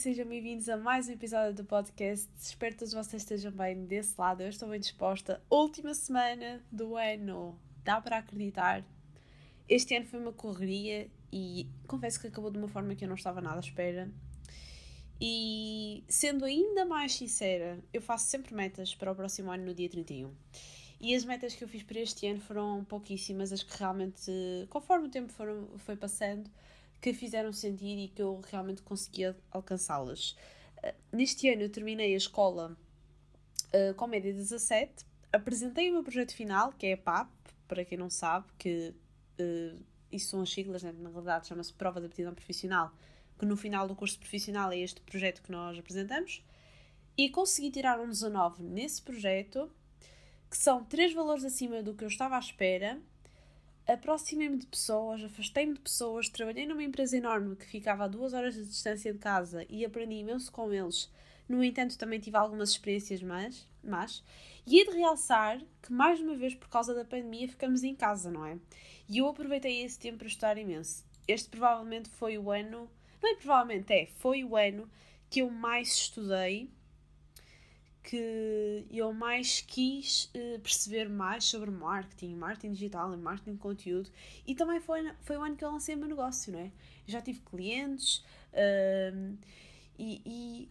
sejam bem-vindos a mais um episódio do podcast. Espero que todos vocês estejam bem desse lado. Eu estou bem disposta. Última semana do ano, dá para acreditar. Este ano foi uma correria e confesso que acabou de uma forma que eu não estava nada à espera. E sendo ainda mais sincera, eu faço sempre metas para o próximo ano no dia 31. E as metas que eu fiz para este ano foram pouquíssimas, as que realmente, conforme o tempo foram, foi passando, que fizeram sentido e que eu realmente conseguia alcançá-las. Uh, neste ano eu terminei a escola uh, com média 17, apresentei o meu projeto final, que é a PAP, para quem não sabe, que uh, isso são as siglas, né? na realidade chama-se Prova de Aptidão Profissional, que no final do curso profissional é este projeto que nós apresentamos, e consegui tirar um 19 nesse projeto, que são três valores acima do que eu estava à espera, aproximei-me de pessoas, afastei-me de pessoas, trabalhei numa empresa enorme que ficava a duas horas de distância de casa e aprendi imenso com eles. No entanto, também tive algumas experiências más, más. E é de realçar que, mais uma vez, por causa da pandemia, ficamos em casa, não é? E eu aproveitei esse tempo para estudar imenso. Este provavelmente foi o ano, é provavelmente, é, foi o ano que eu mais estudei que eu mais quis uh, perceber mais sobre marketing, marketing digital e marketing de conteúdo. E também foi, foi o ano que eu lancei o meu negócio, não é? Eu já tive clientes uh, e, e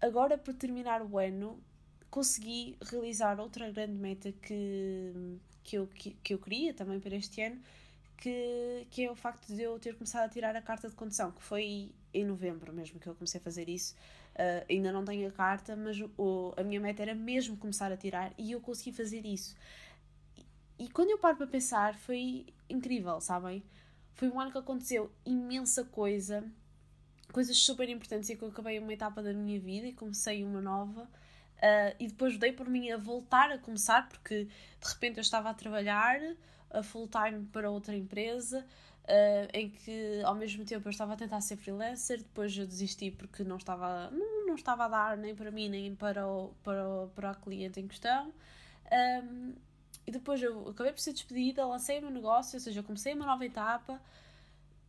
agora, para terminar o ano, consegui realizar outra grande meta que, que, eu, que, que eu queria também para este ano, que, que é o facto de eu ter começado a tirar a carta de condução, que foi em novembro mesmo que eu comecei a fazer isso. Uh, ainda não tenho a carta, mas o, a minha meta era mesmo começar a tirar e eu consegui fazer isso. E, e quando eu paro para pensar, foi incrível, sabem? Foi um ano que aconteceu imensa coisa, coisas super importantes e que eu acabei uma etapa da minha vida e comecei uma nova. Uh, e depois dei por mim a voltar a começar, porque de repente eu estava a trabalhar a full time para outra empresa uh, em que ao mesmo tempo eu estava a tentar ser freelancer, depois eu desisti porque não estava, não, não estava a dar nem para mim nem para o, para o, para o cliente em questão. Um, e depois eu acabei por ser despedida, lancei o meu negócio, ou seja, comecei uma nova etapa,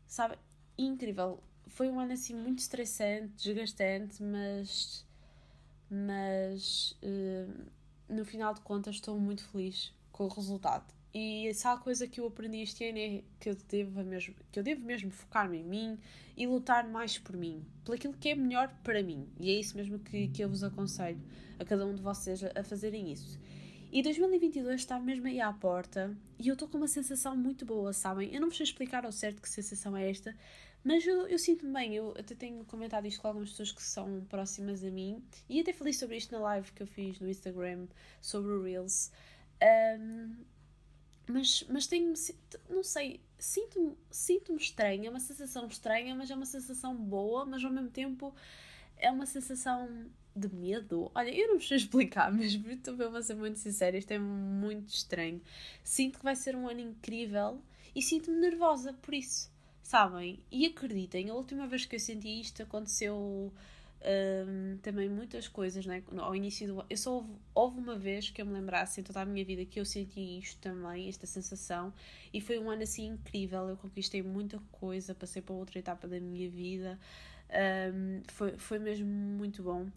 sabe? Incrível. Foi um ano assim muito estressante, desgastante, mas. Mas. No final de contas, estou muito feliz com o resultado. E se há coisa que eu aprendi este ano é que eu devo mesmo, que eu devo mesmo focar-me em mim e lutar mais por mim, por aquilo que é melhor para mim. E é isso mesmo que, que eu vos aconselho a cada um de vocês a, fazerem isso. E 2022 está mesmo aí à porta e eu estou com uma sensação muito boa, sabem? Eu não vos sei explicar ao certo que sensação é esta, mas eu, eu sinto-me bem. Eu até tenho comentado isto com algumas pessoas que são próximas a mim e até falei sobre isto na live que eu fiz no Instagram sobre o Reels. Um, mas, mas tenho, não sei, sinto-me sinto estranha, é uma sensação estranha, mas é uma sensação boa, mas ao mesmo tempo é uma sensação de medo. Olha, eu não sei explicar, mas estou a ser muito sincera, isto é muito estranho. Sinto que vai ser um ano incrível e sinto-me nervosa por isso, sabem? E acreditem, a última vez que eu senti isto aconteceu um, também muitas coisas, né? Ao início do eu só houve, houve, uma vez que eu me lembrasse em toda a minha vida que eu senti isto também, esta sensação, e foi um ano assim incrível. Eu conquistei muita coisa, passei para outra etapa da minha vida, um, foi, foi mesmo muito bom.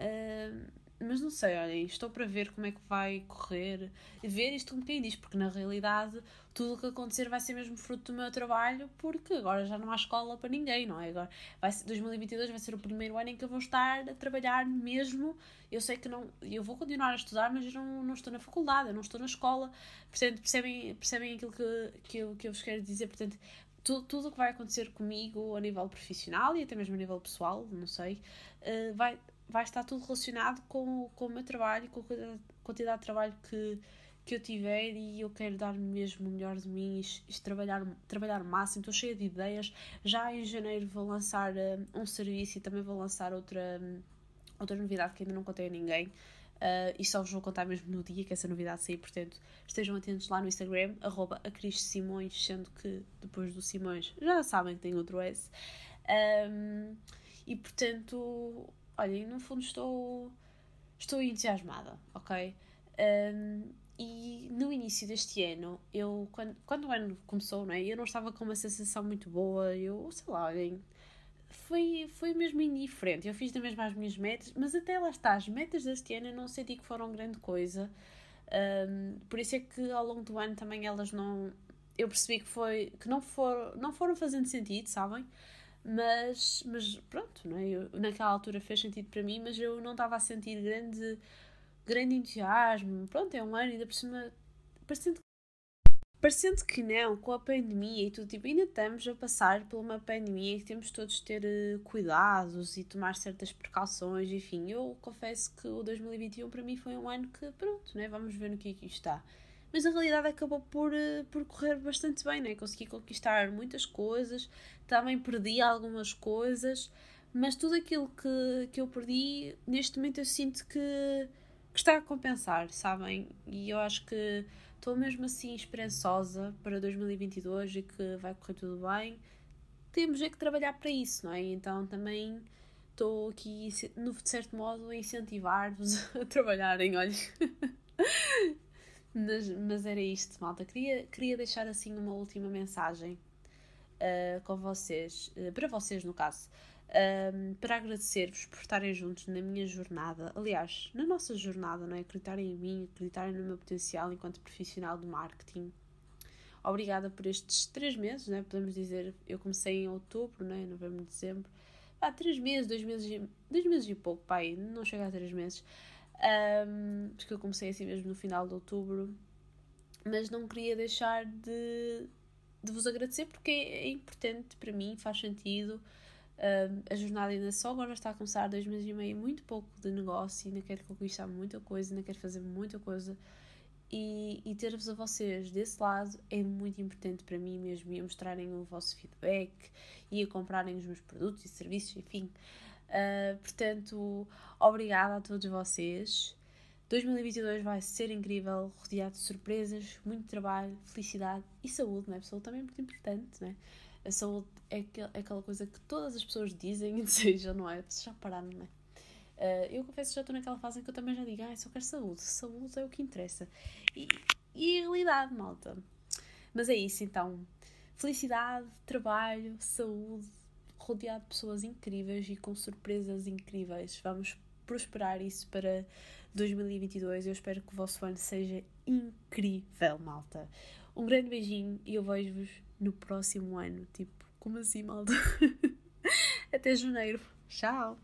Um, mas não sei, olhem, estou para ver como é que vai correr, ver isto como quem diz, porque na realidade tudo o que acontecer vai ser mesmo fruto do meu trabalho, porque agora já não há escola para ninguém, não é? Agora vai ser, 2022 vai ser o primeiro ano em que eu vou estar a trabalhar mesmo. Eu sei que não, eu vou continuar a estudar, mas eu não, não estou na faculdade, eu não estou na escola. Portanto, percebem, percebem aquilo que, que, eu, que eu vos quero dizer? Portanto, tudo, tudo o que vai acontecer comigo a nível profissional e até mesmo a nível pessoal, não sei, uh, vai, vai estar tudo relacionado com, com o meu trabalho, com a quantidade de trabalho que, que eu tiver e eu quero dar mesmo o melhor de mim e, trabalhar, trabalhar o máximo. Estou cheia de ideias. Já em janeiro vou lançar uh, um serviço e também vou lançar outra, um, outra novidade que ainda não contei a ninguém. Uh, e só vos vou contar mesmo no dia que essa novidade sair, portanto estejam atentos lá no Instagram, arroba a Simões, sendo que depois do Simões já sabem que tem outro S. Um, e portanto, olhem, no fundo estou, estou entusiasmada, ok? Um, e no início deste ano, eu, quando, quando o ano começou, não é? Eu não estava com uma sensação muito boa, eu, sei lá, olhem, foi, foi mesmo indiferente. Eu fiz da mesma as minhas metas, mas até lá está, as metas deste ano eu não senti que foram grande coisa. Um, por isso é que ao longo do ano também elas não. Eu percebi que foi que não, for, não foram fazendo sentido, sabem? Mas, mas pronto, não é? Eu, naquela altura fez sentido para mim, mas eu não estava a sentir grande, grande entusiasmo. Pronto, é um ano, ainda por cima, parecendo Parecendo que não, com a pandemia e tudo, tipo, ainda estamos a passar por uma pandemia e temos todos de ter uh, cuidados e tomar certas precauções, enfim. Eu confesso que o 2021 para mim foi um ano que, pronto, né, vamos ver no que é que está. Mas a realidade acabou por, uh, por correr bastante bem, né? Consegui conquistar muitas coisas, também perdi algumas coisas, mas tudo aquilo que, que eu perdi, neste momento eu sinto que, que está a compensar, sabem? E eu acho que estou mesmo assim esperançosa para 2022 e que vai correr tudo bem. Temos é que trabalhar para isso, não é? Então também estou aqui, de certo modo, a incentivar-vos a trabalharem, olha. Mas, mas era isto, malta. Queria, queria deixar assim uma última mensagem uh, com vocês, uh, para vocês no caso um, para agradecer-vos por estarem juntos na minha jornada, aliás, na nossa jornada, não é? Acreditarem em mim, acreditarem no meu potencial enquanto profissional de marketing. Obrigada por estes três meses, né? podemos dizer, eu comecei em outubro, né? novembro, dezembro, há três meses, dois meses, dois meses e pouco, pai, não chega a três meses, um, porque eu comecei assim mesmo no final de outubro, mas não queria deixar de, de vos agradecer porque é importante para mim, faz sentido Uh, a jornada ainda só agora está a começar, dois meses e meio, muito pouco de negócio, ainda quero conquistar muita coisa, ainda quero fazer muita coisa. E, e ter-vos a vocês desse lado é muito importante para mim mesmo, e a mostrarem o vosso feedback e a comprarem os meus produtos e serviços, enfim. Uh, portanto, obrigada a todos vocês. 2022 vai ser incrível, rodeado de surpresas, muito trabalho, felicidade e saúde, não é? Pessoal, também é muito importante, não é? A saúde é, é aquela coisa que todas as pessoas dizem e desejam, não é? Vocês já pararam, não é? Uh, eu confesso que já estou naquela fase em que eu também já digo, ah, só quero saúde, saúde é o que interessa. E, e a realidade, malta. Mas é isso então. Felicidade, trabalho, saúde, rodeado de pessoas incríveis e com surpresas incríveis. Vamos prosperar isso para 2022. Eu espero que o vosso ano seja incrível, malta. Um grande beijinho e eu vejo-vos no próximo ano. Tipo, como assim, malta? Até janeiro. Tchau!